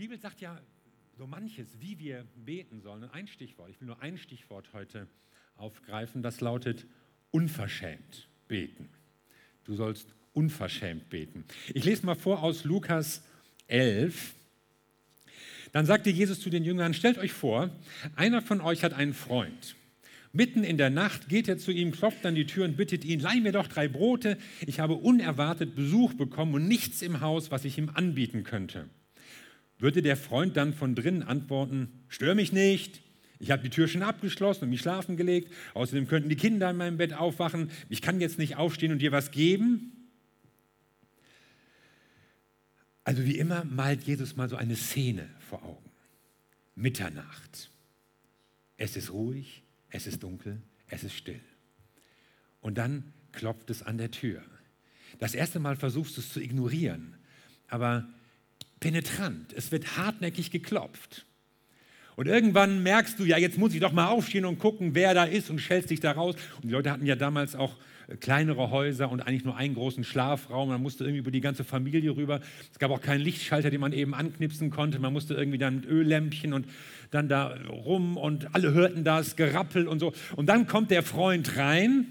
Die Bibel sagt ja so manches, wie wir beten sollen. ein Stichwort, ich will nur ein Stichwort heute aufgreifen, das lautet unverschämt beten. Du sollst unverschämt beten. Ich lese mal vor aus Lukas 11. Dann sagte Jesus zu den Jüngern, stellt euch vor, einer von euch hat einen Freund. Mitten in der Nacht geht er zu ihm, klopft an die Tür und bittet ihn, leih mir doch drei Brote, ich habe unerwartet Besuch bekommen und nichts im Haus, was ich ihm anbieten könnte. Würde der Freund dann von drinnen antworten, stör mich nicht, ich habe die Tür schon abgeschlossen und mich schlafen gelegt, außerdem könnten die Kinder in meinem Bett aufwachen, ich kann jetzt nicht aufstehen und dir was geben? Also wie immer malt Jesus mal so eine Szene vor Augen. Mitternacht. Es ist ruhig, es ist dunkel, es ist still. Und dann klopft es an der Tür. Das erste Mal versuchst du es zu ignorieren, aber penetrant, es wird hartnäckig geklopft. Und irgendwann merkst du, ja, jetzt muss ich doch mal aufstehen und gucken, wer da ist und stellst dich da raus. Und die Leute hatten ja damals auch äh, kleinere Häuser und eigentlich nur einen großen Schlafraum. Man musste irgendwie über die ganze Familie rüber. Es gab auch keinen Lichtschalter, den man eben anknipsen konnte. Man musste irgendwie dann mit Öllämpchen und dann da rum und alle hörten das Gerappel und so. Und dann kommt der Freund rein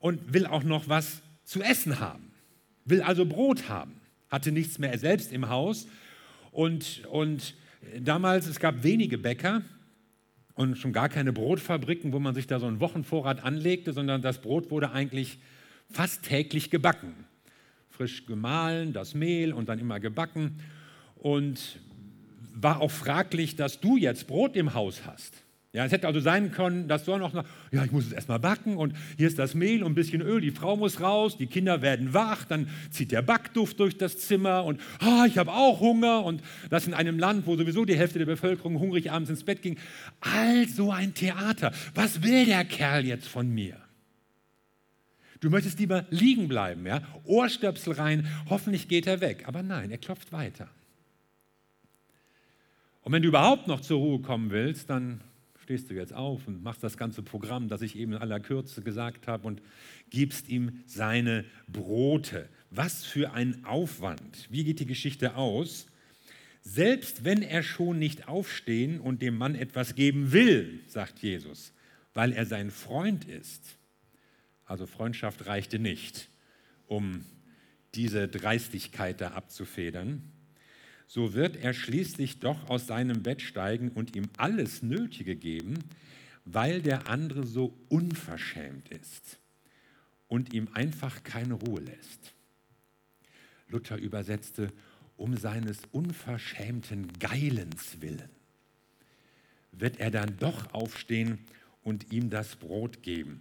und will auch noch was zu essen haben, will also Brot haben, hatte nichts mehr selbst im Haus und, und damals, es gab wenige Bäcker und schon gar keine Brotfabriken, wo man sich da so einen Wochenvorrat anlegte, sondern das Brot wurde eigentlich fast täglich gebacken. Frisch gemahlen, das Mehl und dann immer gebacken. Und war auch fraglich, dass du jetzt Brot im Haus hast. Ja, es hätte also sein können, dass du auch noch, ja, ich muss es erstmal backen und hier ist das Mehl und ein bisschen Öl, die Frau muss raus, die Kinder werden wach, dann zieht der Backduft durch das Zimmer und ah, ich habe auch Hunger und das in einem Land, wo sowieso die Hälfte der Bevölkerung hungrig abends ins Bett ging. All so ein Theater. Was will der Kerl jetzt von mir? Du möchtest lieber liegen bleiben, ja? Ohrstöpsel rein, hoffentlich geht er weg. Aber nein, er klopft weiter. Und wenn du überhaupt noch zur Ruhe kommen willst, dann stehst du jetzt auf und machst das ganze Programm, das ich eben in aller Kürze gesagt habe, und gibst ihm seine Brote. Was für ein Aufwand. Wie geht die Geschichte aus? Selbst wenn er schon nicht aufstehen und dem Mann etwas geben will, sagt Jesus, weil er sein Freund ist. Also Freundschaft reichte nicht, um diese Dreistigkeit da abzufedern so wird er schließlich doch aus seinem Bett steigen und ihm alles Nötige geben, weil der andere so unverschämt ist und ihm einfach keine Ruhe lässt. Luther übersetzte, um seines unverschämten Geilens willen wird er dann doch aufstehen und ihm das Brot geben.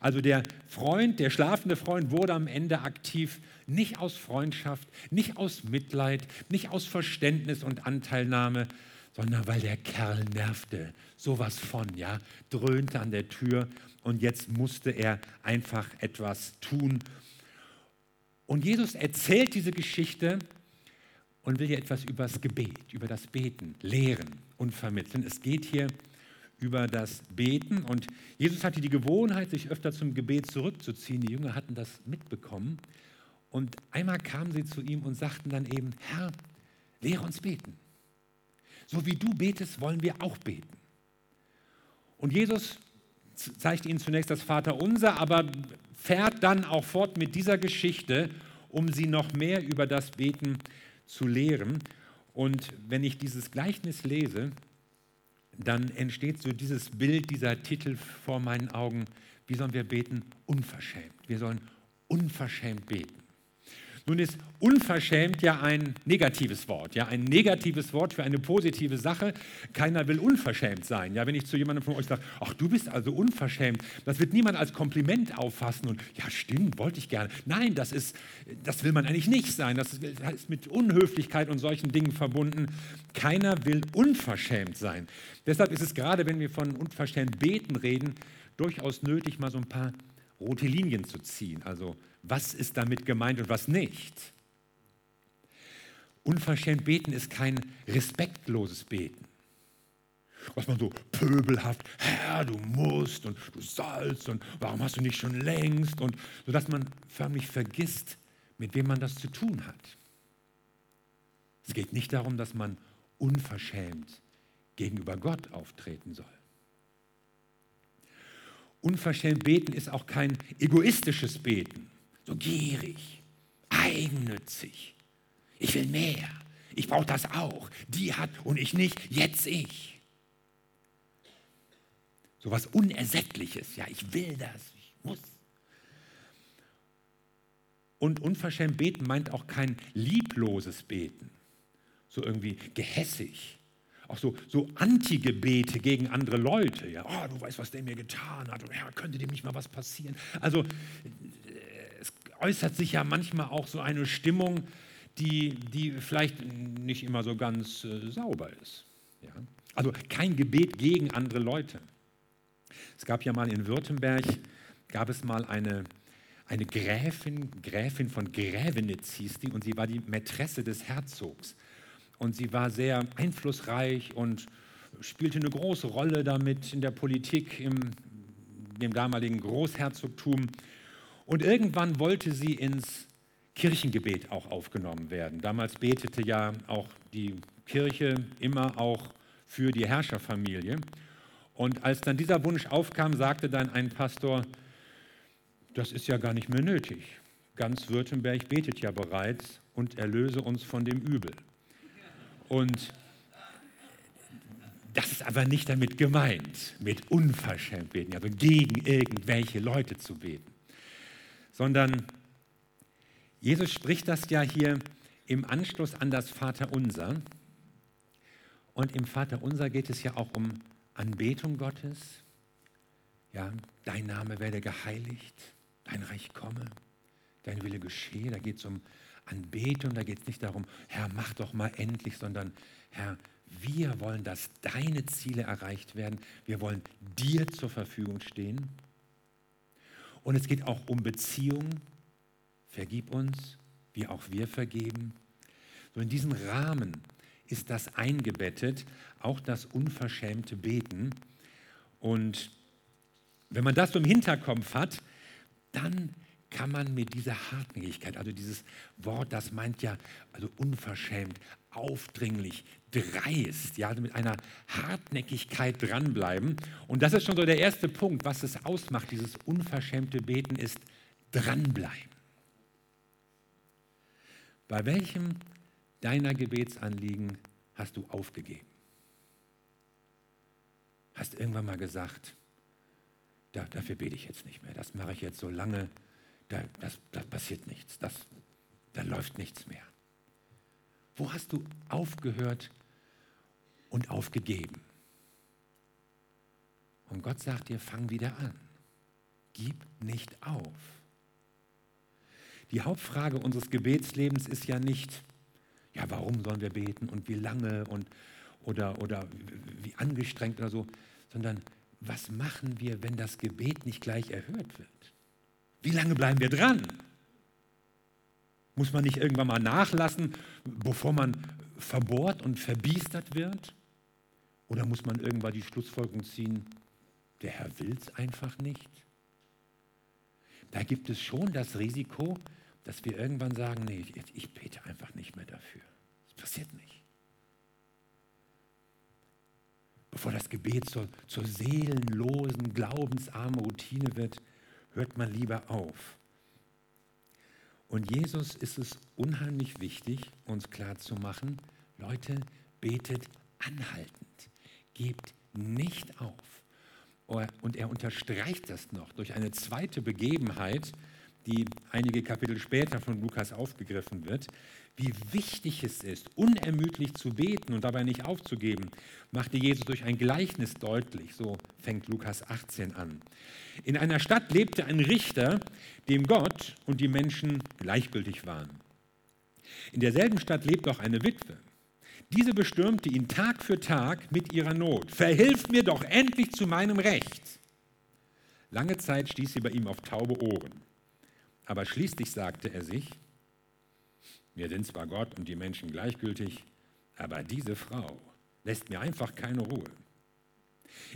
Also der Freund, der schlafende Freund wurde am Ende aktiv, nicht aus Freundschaft, nicht aus Mitleid, nicht aus Verständnis und Anteilnahme, sondern weil der Kerl nervte, sowas von, ja, dröhnte an der Tür und jetzt musste er einfach etwas tun. Und Jesus erzählt diese Geschichte und will hier etwas über das Gebet, über das Beten lehren und vermitteln. Es geht hier um über das Beten. Und Jesus hatte die Gewohnheit, sich öfter zum Gebet zurückzuziehen. Die Jünger hatten das mitbekommen. Und einmal kamen sie zu ihm und sagten dann eben, Herr, lehre uns beten. So wie du betest, wollen wir auch beten. Und Jesus zeigt ihnen zunächst das Vaterunser, aber fährt dann auch fort mit dieser Geschichte, um sie noch mehr über das Beten zu lehren. Und wenn ich dieses Gleichnis lese, dann entsteht so dieses Bild, dieser Titel vor meinen Augen. Wie sollen wir beten? Unverschämt. Wir sollen unverschämt beten. Nun ist unverschämt ja ein negatives Wort, ja, ein negatives Wort für eine positive Sache. Keiner will unverschämt sein. Ja, wenn ich zu jemandem von euch sage, ach, du bist also unverschämt, das wird niemand als Kompliment auffassen und ja, stimmt, wollte ich gerne. Nein, das ist, das will man eigentlich nicht sein. Das ist mit Unhöflichkeit und solchen Dingen verbunden. Keiner will unverschämt sein. Deshalb ist es gerade, wenn wir von unverschämt beten reden, durchaus nötig, mal so ein paar rote Linien zu ziehen. Also was ist damit gemeint und was nicht. Unverschämt beten ist kein respektloses Beten. Was man so pöbelhaft, Herr, du musst und du sollst und warum hast du nicht schon längst und sodass man förmlich vergisst, mit wem man das zu tun hat. Es geht nicht darum, dass man unverschämt gegenüber Gott auftreten soll. Unverschämt beten ist auch kein egoistisches Beten, so gierig, eigennützig. Ich will mehr, ich brauche das auch. Die hat und ich nicht, jetzt ich. So was Unersättliches, ja, ich will das, ich muss. Und unverschämt beten meint auch kein liebloses Beten, so irgendwie gehässig. Auch so, so Anti-Gebete gegen andere Leute. Ja, oh, du weißt, was der mir getan hat. Ja, könnte dem nicht mal was passieren. Also es äußert sich ja manchmal auch so eine Stimmung, die, die vielleicht nicht immer so ganz äh, sauber ist. Ja? Also kein Gebet gegen andere Leute. Es gab ja mal in Württemberg, gab es mal eine, eine Gräfin, Gräfin von Grävenitz hieß die, und sie war die Mätresse des Herzogs. Und sie war sehr einflussreich und spielte eine große Rolle damit in der Politik im dem damaligen Großherzogtum. Und irgendwann wollte sie ins Kirchengebet auch aufgenommen werden. Damals betete ja auch die Kirche immer auch für die Herrscherfamilie. Und als dann dieser Wunsch aufkam, sagte dann ein Pastor, das ist ja gar nicht mehr nötig. Ganz Württemberg betet ja bereits und erlöse uns von dem Übel. Und das ist aber nicht damit gemeint, mit unverschämt beten, also gegen irgendwelche Leute zu beten, sondern Jesus spricht das ja hier im Anschluss an das Vaterunser. Und im Vaterunser geht es ja auch um Anbetung Gottes. Ja, dein Name werde geheiligt, dein Reich komme, dein Wille geschehe. Da geht es um Anbetung, da geht es nicht darum, Herr, mach doch mal endlich, sondern Herr, wir wollen, dass deine Ziele erreicht werden. Wir wollen dir zur Verfügung stehen. Und es geht auch um Beziehungen vergib uns, wie auch wir vergeben. So in diesen Rahmen ist das eingebettet, auch das unverschämte Beten. Und wenn man das so im Hinterkopf hat, dann kann man mit dieser Hartnäckigkeit, also dieses Wort, das meint ja also unverschämt, aufdringlich, dreist, ja, also mit einer Hartnäckigkeit dranbleiben. Und das ist schon so der erste Punkt, was es ausmacht, dieses unverschämte Beten ist dranbleiben. Bei welchem deiner Gebetsanliegen hast du aufgegeben? Hast irgendwann mal gesagt, da, dafür bete ich jetzt nicht mehr, das mache ich jetzt so lange, da, das, das passiert nichts, das, da läuft nichts mehr. Wo hast du aufgehört und aufgegeben? Und Gott sagt dir, fang wieder an. Gib nicht auf. Die Hauptfrage unseres Gebetslebens ist ja nicht, ja, warum sollen wir beten und wie lange und oder, oder wie angestrengt oder so, sondern was machen wir, wenn das Gebet nicht gleich erhört wird? Wie lange bleiben wir dran? Muss man nicht irgendwann mal nachlassen, bevor man verbohrt und verbiestert wird? Oder muss man irgendwann die Schlussfolgerung ziehen, der Herr will es einfach nicht? Da gibt es schon das Risiko, dass wir irgendwann sagen, nee, ich bete einfach nicht mehr dafür. Das passiert nicht. Bevor das Gebet zur, zur seelenlosen, glaubensarmen Routine wird, hört man lieber auf. Und Jesus ist es unheimlich wichtig, uns klarzumachen, Leute, betet anhaltend, gebt nicht auf. Und er unterstreicht das noch durch eine zweite Begebenheit, die einige Kapitel später von Lukas aufgegriffen wird, wie wichtig es ist, unermüdlich zu beten und dabei nicht aufzugeben, machte Jesus durch ein Gleichnis deutlich. So fängt Lukas 18 an. In einer Stadt lebte ein Richter, dem Gott und die Menschen gleichgültig waren. In derselben Stadt lebte auch eine Witwe. Diese bestürmte ihn Tag für Tag mit ihrer Not. Verhilf mir doch endlich zu meinem Recht. Lange Zeit stieß sie bei ihm auf taube Ohren. Aber schließlich sagte er sich, mir sind zwar Gott und die Menschen gleichgültig, aber diese Frau lässt mir einfach keine Ruhe.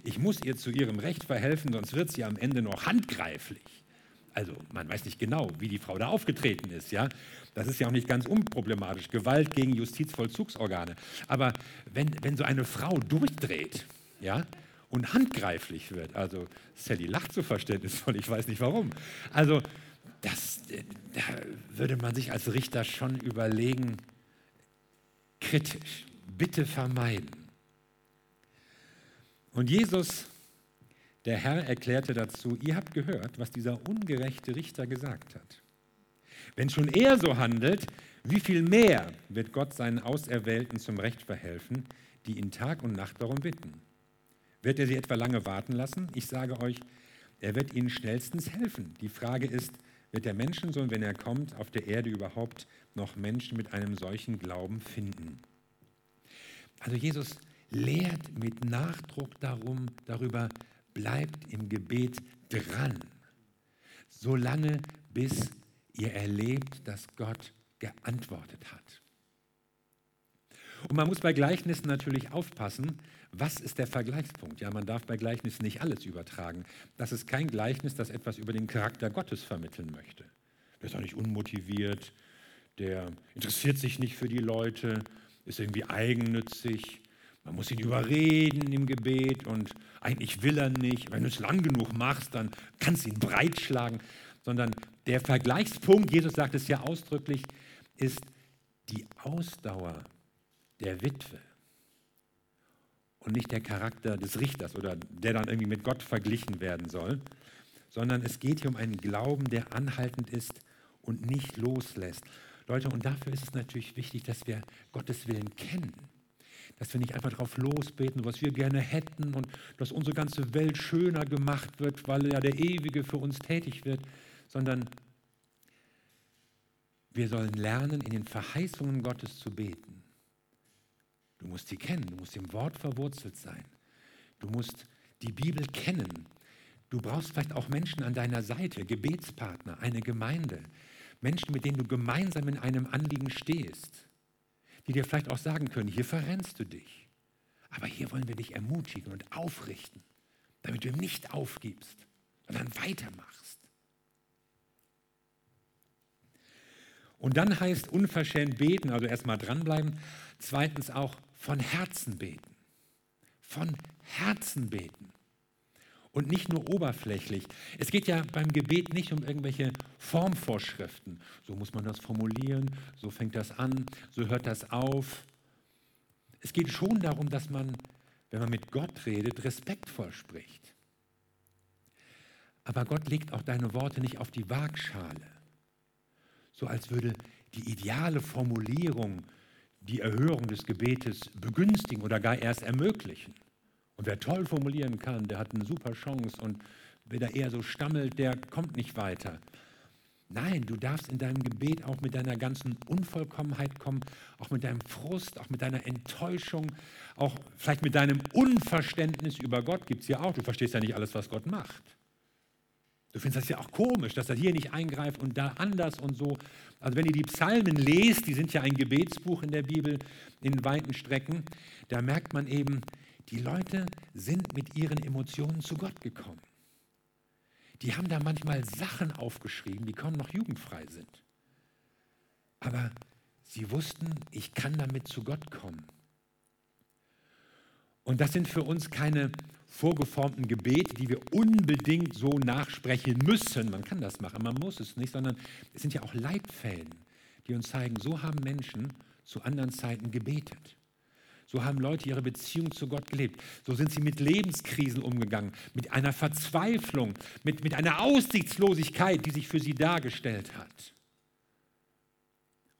Ich muss ihr zu ihrem Recht verhelfen, sonst wird sie am Ende noch handgreiflich. Also man weiß nicht genau, wie die Frau da aufgetreten ist. Ja? Das ist ja auch nicht ganz unproblematisch. Gewalt gegen Justizvollzugsorgane. Aber wenn, wenn so eine Frau durchdreht ja, und handgreiflich wird, also Sally lacht so verständnisvoll, ich weiß nicht warum. Also das, da würde man sich als Richter schon überlegen, kritisch, bitte vermeiden. Und Jesus, der Herr, erklärte dazu, ihr habt gehört, was dieser ungerechte Richter gesagt hat. Wenn schon er so handelt, wie viel mehr wird Gott seinen Auserwählten zum Recht verhelfen, die ihn Tag und Nacht darum bitten? Wird er sie etwa lange warten lassen? Ich sage euch, er wird ihnen schnellstens helfen. Die Frage ist, wird der Menschensohn, wenn er kommt, auf der Erde überhaupt noch Menschen mit einem solchen Glauben finden? Also Jesus lehrt mit Nachdruck darum, darüber, bleibt im Gebet dran, solange bis ihr erlebt, dass Gott geantwortet hat. Und man muss bei Gleichnissen natürlich aufpassen, was ist der Vergleichspunkt? Ja, man darf bei Gleichnissen nicht alles übertragen. Das ist kein Gleichnis, das etwas über den Charakter Gottes vermitteln möchte. Der ist auch nicht unmotiviert, der interessiert sich nicht für die Leute, ist irgendwie eigennützig. Man muss ihn überreden im Gebet und eigentlich will er nicht. Wenn du es lang genug machst, dann kannst du ihn breitschlagen. Sondern der Vergleichspunkt, Jesus sagt es ja ausdrücklich, ist die Ausdauer der Witwe und nicht der Charakter des Richters oder der dann irgendwie mit Gott verglichen werden soll, sondern es geht hier um einen Glauben, der anhaltend ist und nicht loslässt. Leute, und dafür ist es natürlich wichtig, dass wir Gottes Willen kennen. Dass wir nicht einfach darauf losbeten, was wir gerne hätten und dass unsere ganze Welt schöner gemacht wird, weil ja der Ewige für uns tätig wird, sondern wir sollen lernen, in den Verheißungen Gottes zu beten. Du musst sie kennen, du musst im Wort verwurzelt sein. Du musst die Bibel kennen. Du brauchst vielleicht auch Menschen an deiner Seite, Gebetspartner, eine Gemeinde, Menschen, mit denen du gemeinsam in einem Anliegen stehst, die dir vielleicht auch sagen können, hier verrennst du dich. Aber hier wollen wir dich ermutigen und aufrichten, damit du nicht aufgibst, sondern weitermachst. Und dann heißt unverschämt beten, also erstmal dranbleiben, zweitens auch von Herzen beten. Von Herzen beten. Und nicht nur oberflächlich. Es geht ja beim Gebet nicht um irgendwelche Formvorschriften. So muss man das formulieren, so fängt das an, so hört das auf. Es geht schon darum, dass man, wenn man mit Gott redet, respektvoll spricht. Aber Gott legt auch deine Worte nicht auf die Waagschale, so als würde die ideale Formulierung die Erhörung des Gebetes begünstigen oder gar erst ermöglichen. Und wer toll formulieren kann, der hat eine super Chance und wer da eher so stammelt, der kommt nicht weiter. Nein, du darfst in deinem Gebet auch mit deiner ganzen Unvollkommenheit kommen, auch mit deinem Frust, auch mit deiner Enttäuschung, auch vielleicht mit deinem Unverständnis über Gott gibt es ja auch. Du verstehst ja nicht alles, was Gott macht. Du findest das ja auch komisch, dass er hier nicht eingreift und da anders und so. Also wenn ihr die Psalmen lest, die sind ja ein Gebetsbuch in der Bibel in weiten Strecken, da merkt man eben, die Leute sind mit ihren Emotionen zu Gott gekommen. Die haben da manchmal Sachen aufgeschrieben, die kaum noch jugendfrei sind. Aber sie wussten, ich kann damit zu Gott kommen. Und das sind für uns keine vorgeformten Gebete, die wir unbedingt so nachsprechen müssen. Man kann das machen, man muss es nicht, sondern es sind ja auch Leitfäden, die uns zeigen, so haben Menschen zu anderen Zeiten gebetet. So haben Leute ihre Beziehung zu Gott gelebt. So sind sie mit Lebenskrisen umgegangen, mit einer Verzweiflung, mit, mit einer Aussichtslosigkeit, die sich für sie dargestellt hat.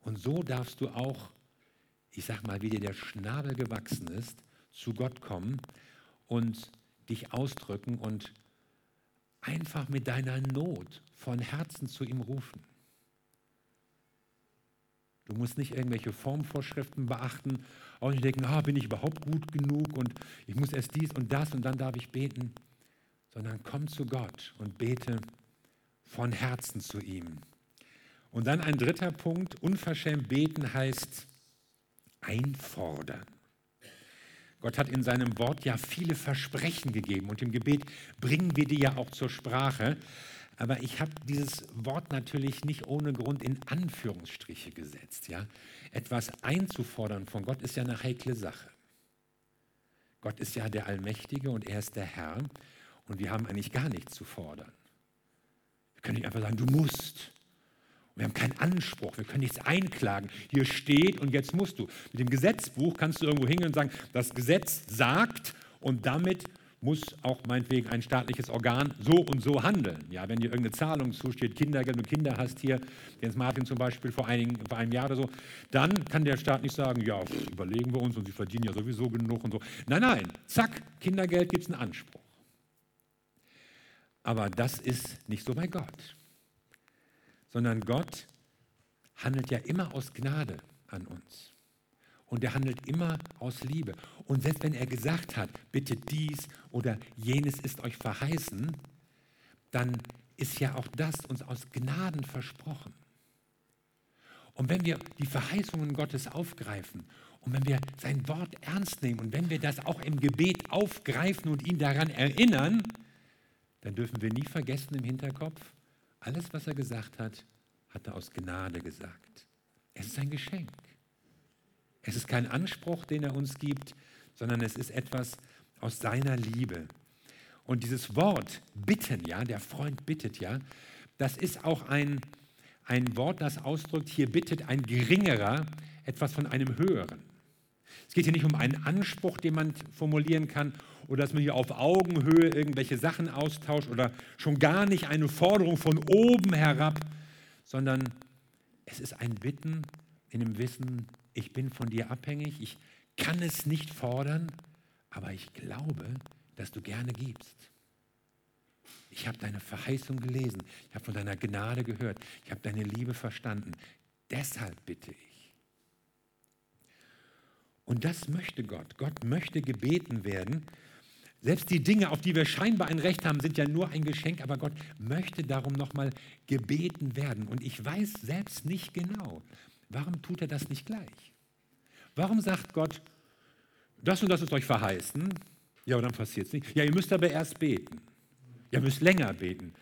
Und so darfst du auch, ich sag mal, wie dir der Schnabel gewachsen ist, zu Gott kommen und dich ausdrücken und einfach mit deiner Not von Herzen zu ihm rufen. Du musst nicht irgendwelche Formvorschriften beachten, auch nicht denken, ah, bin ich überhaupt gut genug und ich muss erst dies und das und dann darf ich beten, sondern komm zu Gott und bete von Herzen zu ihm. Und dann ein dritter Punkt, unverschämt beten heißt einfordern. Gott hat in seinem Wort ja viele Versprechen gegeben und im Gebet bringen wir die ja auch zur Sprache. Aber ich habe dieses Wort natürlich nicht ohne Grund in Anführungsstriche gesetzt. Ja? Etwas einzufordern von Gott ist ja eine heikle Sache. Gott ist ja der Allmächtige und er ist der Herr und wir haben eigentlich gar nichts zu fordern. Wir können nicht einfach sagen, du musst. Wir haben keinen Anspruch, wir können nichts einklagen. Hier steht und jetzt musst du. Mit dem Gesetzbuch kannst du irgendwo hingehen und sagen, das Gesetz sagt und damit muss auch meinetwegen ein staatliches Organ so und so handeln. Ja, wenn dir irgendeine Zahlung zusteht, Kindergeld und Kinder hast hier, Jens Martin zum Beispiel vor, einigen, vor einem Jahr oder so, dann kann der Staat nicht sagen, ja, überlegen wir uns und sie verdienen ja sowieso genug und so. Nein, nein, zack, Kindergeld gibt es einen Anspruch. Aber das ist nicht so bei Gott, sondern Gott handelt ja immer aus Gnade an uns. Und er handelt immer aus Liebe. Und selbst wenn er gesagt hat, bitte dies oder jenes ist euch verheißen, dann ist ja auch das uns aus Gnaden versprochen. Und wenn wir die Verheißungen Gottes aufgreifen und wenn wir sein Wort ernst nehmen und wenn wir das auch im Gebet aufgreifen und ihn daran erinnern, dann dürfen wir nie vergessen im Hinterkopf, alles, was er gesagt hat, hat er aus Gnade gesagt. Es ist ein Geschenk. Es ist kein Anspruch, den er uns gibt, sondern es ist etwas aus seiner Liebe. Und dieses Wort bitten, ja, der Freund bittet, ja, das ist auch ein, ein Wort, das ausdrückt, hier bittet ein geringerer etwas von einem höheren. Es geht hier nicht um einen Anspruch, den man formulieren kann, oder dass man hier auf Augenhöhe irgendwelche Sachen austauscht oder schon gar nicht eine Forderung von oben herab, sondern es ist ein Bitten in dem Wissen, ich bin von dir abhängig, ich kann es nicht fordern, aber ich glaube, dass du gerne gibst. Ich habe deine Verheißung gelesen, ich habe von deiner Gnade gehört, ich habe deine Liebe verstanden. Deshalb bitte ich. Und das möchte Gott. Gott möchte gebeten werden. Selbst die Dinge, auf die wir scheinbar ein Recht haben, sind ja nur ein Geschenk, aber Gott möchte darum nochmal gebeten werden. Und ich weiß selbst nicht genau, warum tut er das nicht gleich? Warum sagt Gott, das und das ist euch verheißen? Ja, aber dann passiert es nicht. Ja, ihr müsst aber erst beten. Ihr müsst länger beten.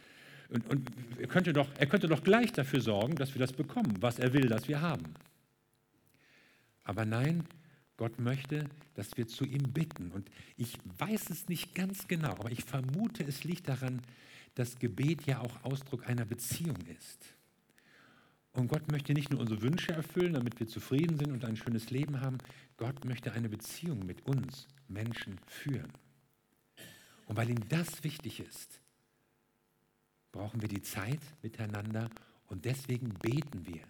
Und, und er, könnte doch, er könnte doch gleich dafür sorgen, dass wir das bekommen, was er will, dass wir haben. Aber nein, Gott möchte, dass wir zu ihm bitten. Und ich weiß es nicht ganz genau, aber ich vermute, es liegt daran, dass Gebet ja auch Ausdruck einer Beziehung ist. Und Gott möchte nicht nur unsere Wünsche erfüllen, damit wir zufrieden sind und ein schönes Leben haben. Gott möchte eine Beziehung mit uns Menschen führen. Und weil ihm das wichtig ist, brauchen wir die Zeit miteinander und deswegen beten wir.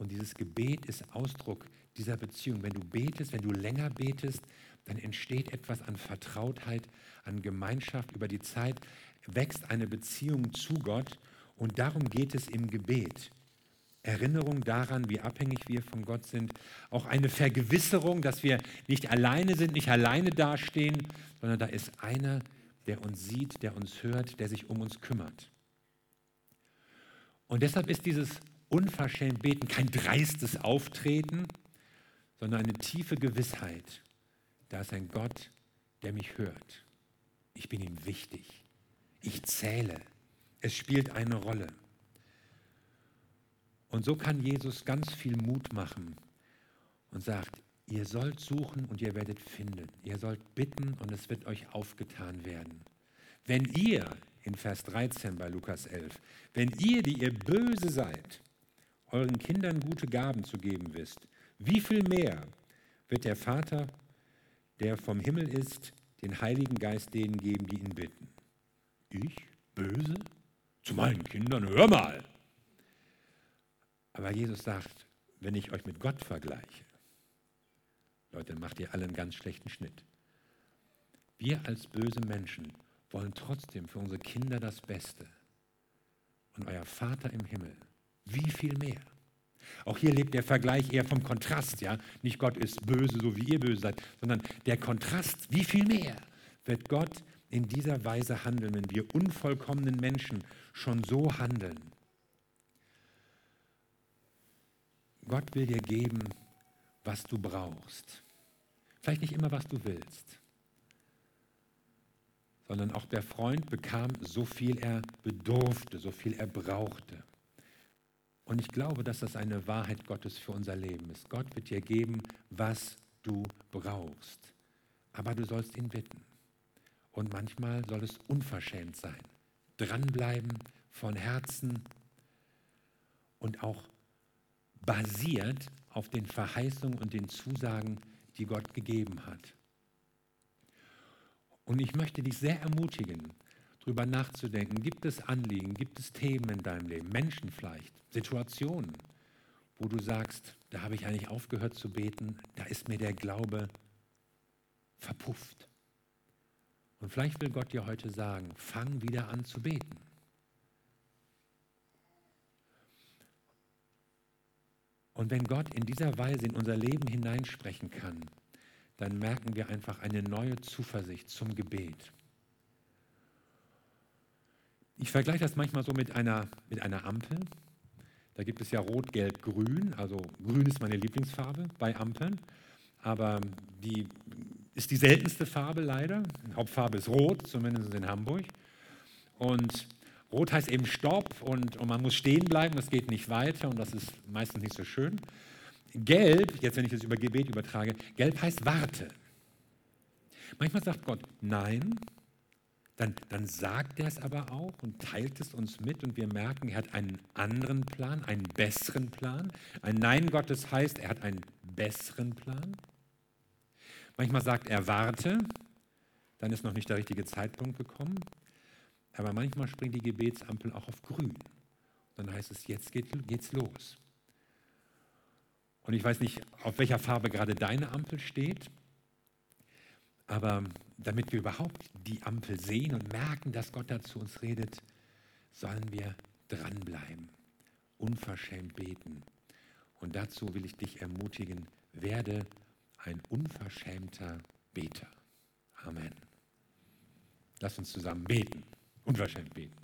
Und dieses Gebet ist Ausdruck dieser Beziehung. Wenn du betest, wenn du länger betest, dann entsteht etwas an Vertrautheit, an Gemeinschaft über die Zeit, wächst eine Beziehung zu Gott und darum geht es im Gebet. Erinnerung daran, wie abhängig wir von Gott sind, auch eine Vergewisserung, dass wir nicht alleine sind, nicht alleine dastehen, sondern da ist einer, der uns sieht, der uns hört, der sich um uns kümmert. Und deshalb ist dieses unverschämt Beten kein dreistes Auftreten, sondern eine tiefe Gewissheit. Da ist ein Gott, der mich hört. Ich bin ihm wichtig. Ich zähle. Es spielt eine Rolle. Und so kann Jesus ganz viel Mut machen und sagt, ihr sollt suchen und ihr werdet finden. Ihr sollt bitten und es wird euch aufgetan werden. Wenn ihr, in Vers 13 bei Lukas 11, wenn ihr, die ihr böse seid, euren Kindern gute Gaben zu geben wisst, wie viel mehr wird der Vater, der vom Himmel ist, den Heiligen Geist denen geben, die ihn bitten? Ich? Böse? Zu meinen Kindern? Hör mal! Aber Jesus sagt, wenn ich euch mit Gott vergleiche, Leute, dann macht ihr alle einen ganz schlechten Schnitt. Wir als böse Menschen wollen trotzdem für unsere Kinder das Beste. Und euer Vater im Himmel, wie viel mehr? Auch hier lebt der Vergleich eher vom Kontrast, ja? Nicht Gott ist böse, so wie ihr böse seid, sondern der Kontrast, wie viel mehr wird Gott in dieser Weise handeln, wenn wir unvollkommenen Menschen schon so handeln. Gott will dir geben, was du brauchst. Vielleicht nicht immer, was du willst, sondern auch der Freund bekam so viel er bedurfte, so viel er brauchte. Und ich glaube, dass das eine Wahrheit Gottes für unser Leben ist. Gott wird dir geben, was du brauchst. Aber du sollst ihn bitten. Und manchmal soll es unverschämt sein. Dranbleiben von Herzen und auch basiert auf den Verheißungen und den Zusagen, die Gott gegeben hat. Und ich möchte dich sehr ermutigen, darüber nachzudenken, gibt es Anliegen, gibt es Themen in deinem Leben, Menschen vielleicht, Situationen, wo du sagst, da habe ich eigentlich aufgehört zu beten, da ist mir der Glaube verpufft. Und vielleicht will Gott dir heute sagen, fang wieder an zu beten. Und wenn Gott in dieser Weise in unser Leben hineinsprechen kann, dann merken wir einfach eine neue Zuversicht zum Gebet. Ich vergleiche das manchmal so mit einer, mit einer Ampel. Da gibt es ja Rot, Gelb, Grün. Also Grün ist meine Lieblingsfarbe bei Ampeln. Aber die ist die seltenste Farbe leider. Die Hauptfarbe ist Rot, zumindest in Hamburg. Und Rot heißt eben Stopp und, und man muss stehen bleiben, das geht nicht weiter und das ist meistens nicht so schön. Gelb, jetzt wenn ich das über Gebet übertrage, gelb heißt Warte. Manchmal sagt Gott Nein, dann, dann sagt er es aber auch und teilt es uns mit und wir merken, er hat einen anderen Plan, einen besseren Plan. Ein Nein Gottes heißt, er hat einen besseren Plan. Manchmal sagt er Warte, dann ist noch nicht der richtige Zeitpunkt gekommen. Aber manchmal springt die Gebetsampel auch auf grün. Dann heißt es, jetzt geht, geht's los. Und ich weiß nicht, auf welcher Farbe gerade deine Ampel steht, aber damit wir überhaupt die Ampel sehen und merken, dass Gott da zu uns redet, sollen wir dranbleiben, unverschämt beten. Und dazu will ich dich ermutigen, werde ein unverschämter Beter. Amen. Lass uns zusammen beten. Unverschämt beten.